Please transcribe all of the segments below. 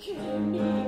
Kill me.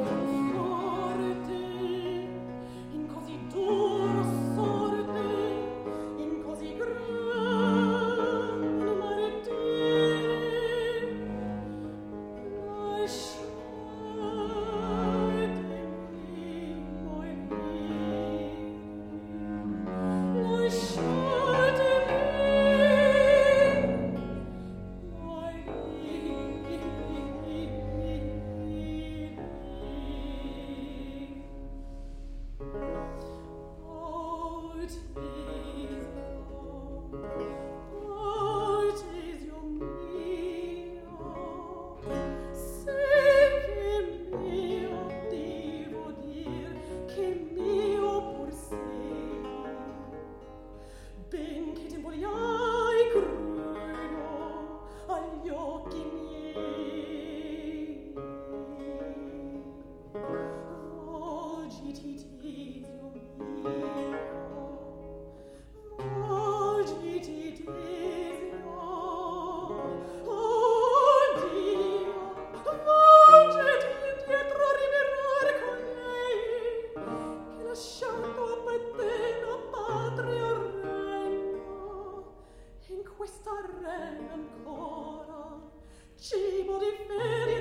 cibo di fede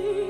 see.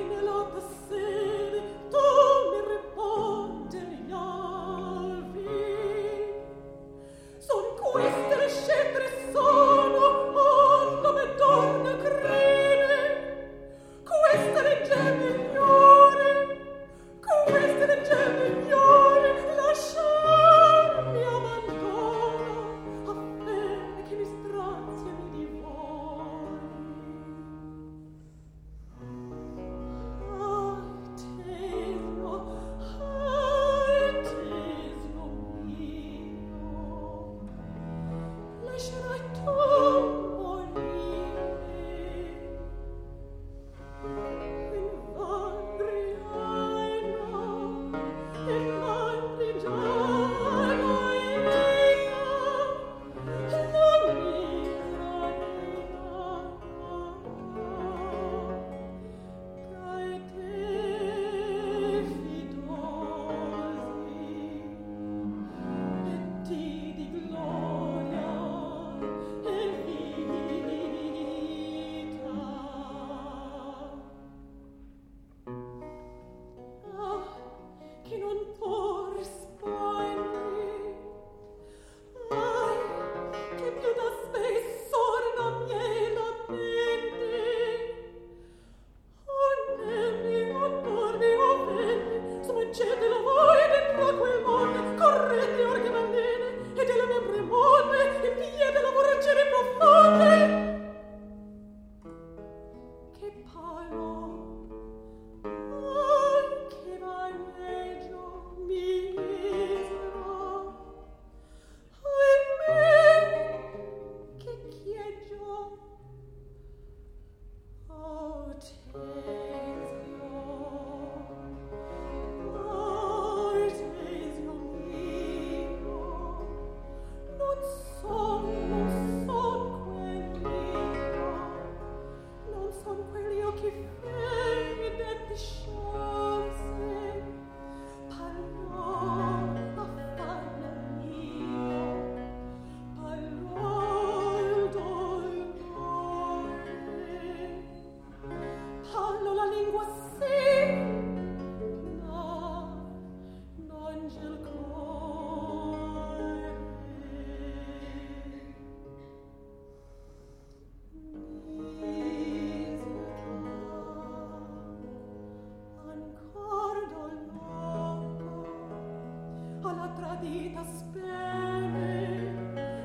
ardita spene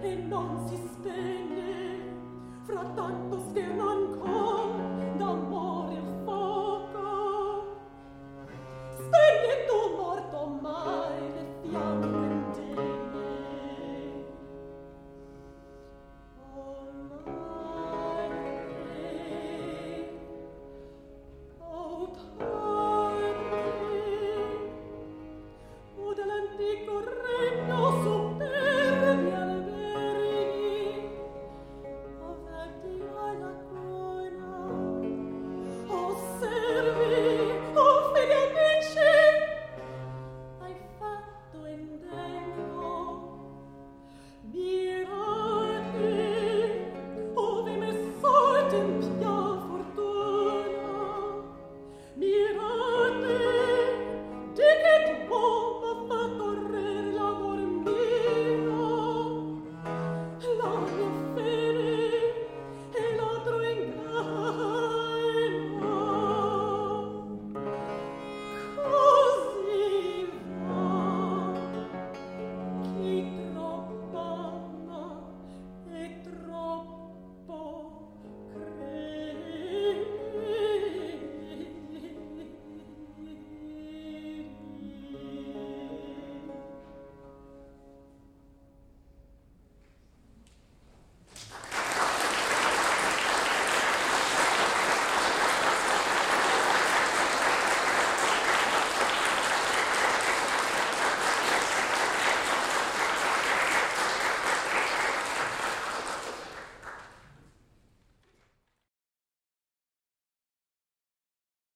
e non si spenne fra tanto